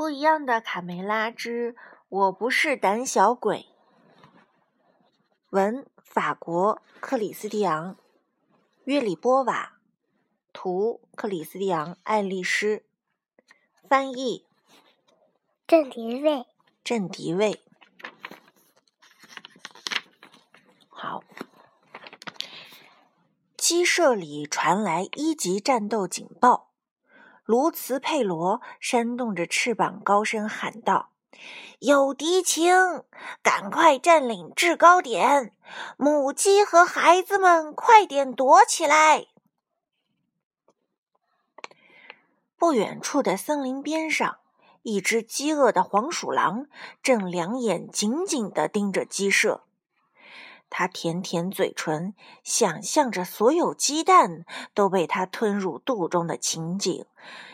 不一样的卡梅拉之我不是胆小鬼。文：法国克里斯蒂昂·约里波瓦，图：克里斯蒂昂·爱丽丝，翻译：郑迪卫。郑迪卫。好，鸡舍里传来一级战斗警报。卢茨佩罗扇动着翅膀，高声喊道：“有敌情，赶快占领制高点！母鸡和孩子们，快点躲起来！”不远处的森林边上，一只饥饿的黄鼠狼正两眼紧紧地盯着鸡舍。它舔舔嘴唇，想象着所有鸡蛋都被它吞入肚中的情景，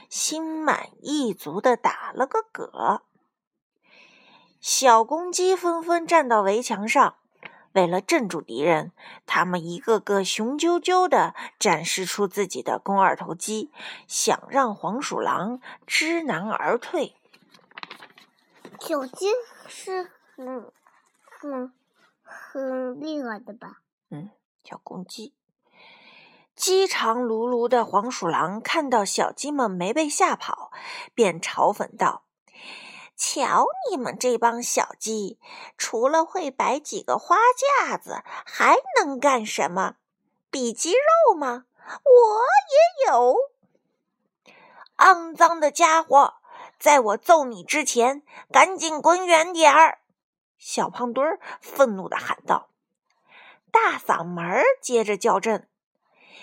心满意足的打了个嗝。小公鸡纷纷站到围墙上，为了镇住敌人，它们一个个雄赳赳的展示出自己的肱二头肌，想让黄鼠狼知难而退。小鸡是很很。很厉害的吧？嗯，小公鸡。饥肠辘辘的黄鼠狼看到小鸡们没被吓跑，便嘲讽道：“瞧你们这帮小鸡，除了会摆几个花架子，还能干什么？比鸡肉吗？我也有。肮脏的家伙，在我揍你之前，赶紧滚远点儿！”小胖墩儿愤怒的喊道：“大嗓门接着叫阵，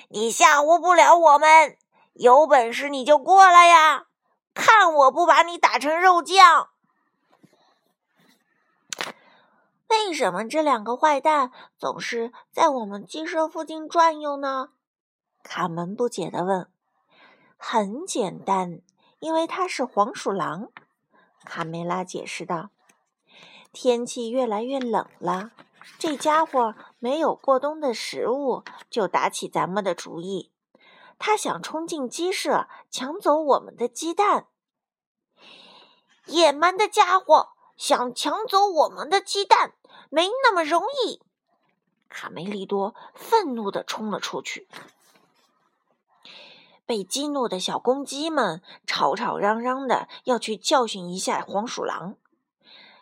你吓唬不了我们！有本事你就过来呀，看我不把你打成肉酱！”为什么这两个坏蛋总是在我们鸡舍附近转悠呢？卡门不解地问。“很简单，因为他是黄鼠狼。”卡梅拉解释道。天气越来越冷了，这家伙没有过冬的食物，就打起咱们的主意。他想冲进鸡舍，抢走我们的鸡蛋。野蛮的家伙想抢走我们的鸡蛋，没那么容易！卡梅利多愤怒地冲了出去。被激怒的小公鸡们吵吵嚷嚷的要去教训一下黄鼠狼。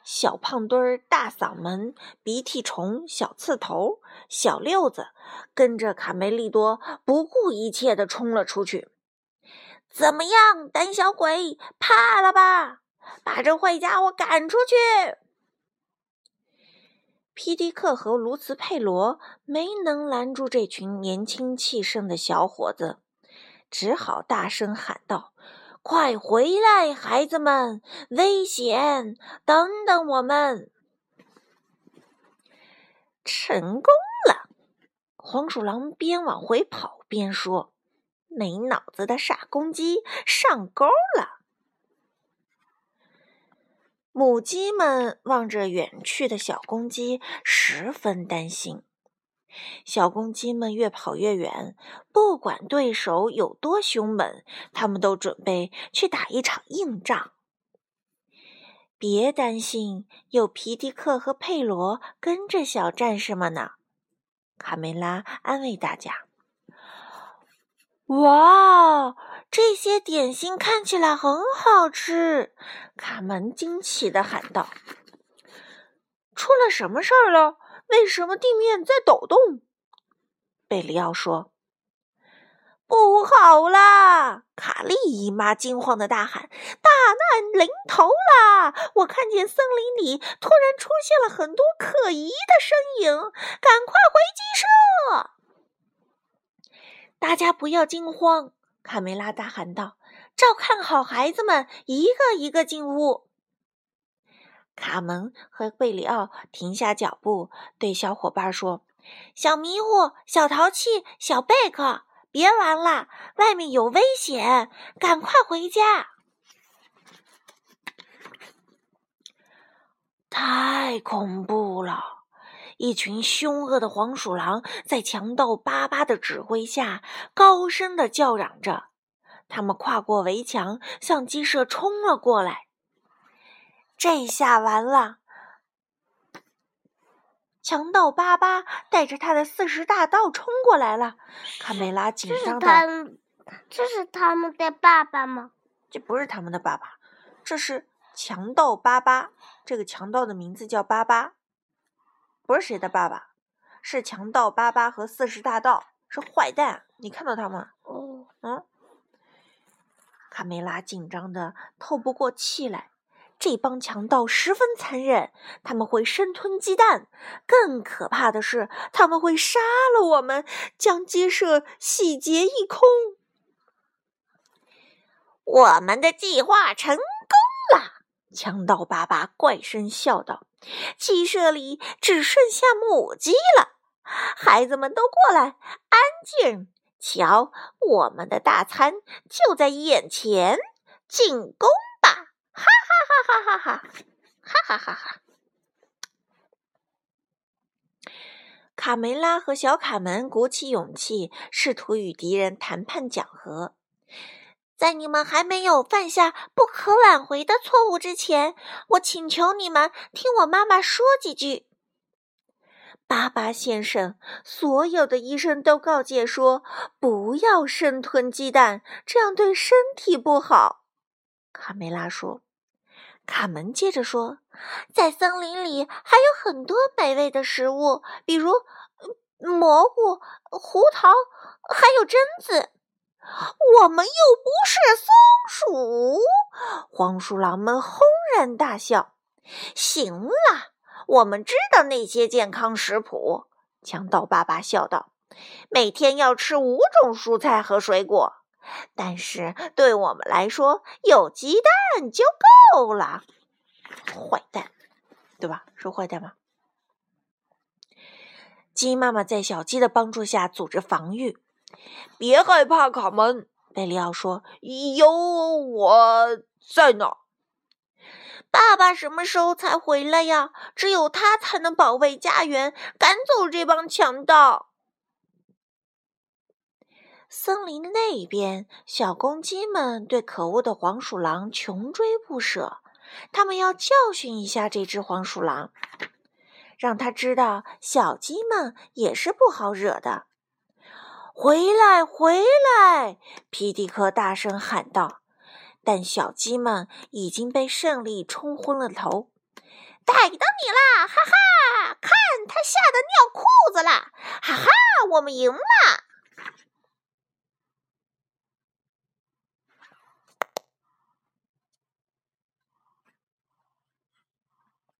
小胖墩儿、大嗓门、鼻涕虫、小刺头、小六子，跟着卡梅利多不顾一切的冲了出去。怎么样，胆小鬼，怕了吧？把这坏家伙赶出去！皮迪克和卢茨佩罗没能拦住这群年轻气盛的小伙子，只好大声喊道。快回来，孩子们！危险！等等我们！成功了！黄鼠狼边往回跑边说：“没脑子的傻公鸡上钩了。”母鸡们望着远去的小公鸡，十分担心。小公鸡们越跑越远，不管对手有多凶猛，他们都准备去打一场硬仗。别担心，有皮迪克和佩罗跟着小战士们呢。卡梅拉安慰大家：“哇，这些点心看起来很好吃！”卡门惊奇的喊道：“出了什么事儿了？”为什么地面在抖动？贝里奥说：“不好啦！”卡利姨妈惊慌的大喊：“大难临头啦！我看见森林里突然出现了很多可疑的身影，赶快回鸡舍！”大家不要惊慌，卡梅拉大喊道：“照看好孩子们，一个一个进屋。”卡门和贝里奥停下脚步，对小伙伴说：“小迷糊、小淘气、小贝克，别玩了，外面有危险，赶快回家！”太恐怖了！一群凶恶的黄鼠狼在强盗巴巴的指挥下，高声的叫嚷着。他们跨过围墙，向鸡舍冲了过来。这下完了！强盗巴巴带着他的四十大盗冲过来了。卡梅拉紧张的，这是他们的爸爸吗？这不是他们的爸爸，这是强盗巴巴。这个强盗的名字叫巴巴，不是谁的爸爸，是强盗巴巴和四十大盗，是坏蛋。你看到他吗？哦，嗯。卡梅拉紧张的透不过气来。这帮强盗十分残忍，他们会生吞鸡蛋，更可怕的是，他们会杀了我们，将鸡舍洗劫一空。我们的计划成功了，强盗爸爸怪声笑道：“鸡舍里只剩下母鸡了，孩子们都过来，安静，瞧，我们的大餐就在眼前，进攻！”哈哈哈哈哈哈！哈哈！卡梅拉和小卡门鼓起勇气，试图与敌人谈判讲和。在你们还没有犯下不可挽回的错误之前，我请求你们听我妈妈说几句。巴巴先生，所有的医生都告诫说，不要生吞鸡蛋，这样对身体不好。卡梅拉说。卡门接着说：“在森林里还有很多美味的食物，比如蘑菇、胡桃，还有榛子。我们又不是松鼠。”黄鼠狼们轰然大笑。“行了，我们知道那些健康食谱。”强盗爸爸笑道，“每天要吃五种蔬菜和水果。”但是对我们来说，有鸡蛋就够了。坏蛋，对吧？是坏蛋吗？鸡妈妈在小鸡的帮助下组织防御。别害怕，卡门，贝利奥说：“有我在呢。”爸爸什么时候才回来呀？只有他才能保卫家园，赶走这帮强盗。森林那一边，小公鸡们对可恶的黄鼠狼穷追不舍。他们要教训一下这只黄鼠狼，让他知道小鸡们也是不好惹的。回来，回来！皮迪克大声喊道。但小鸡们已经被胜利冲昏了头。逮到你啦！哈哈，看他吓得尿裤子了！哈哈，我们赢了！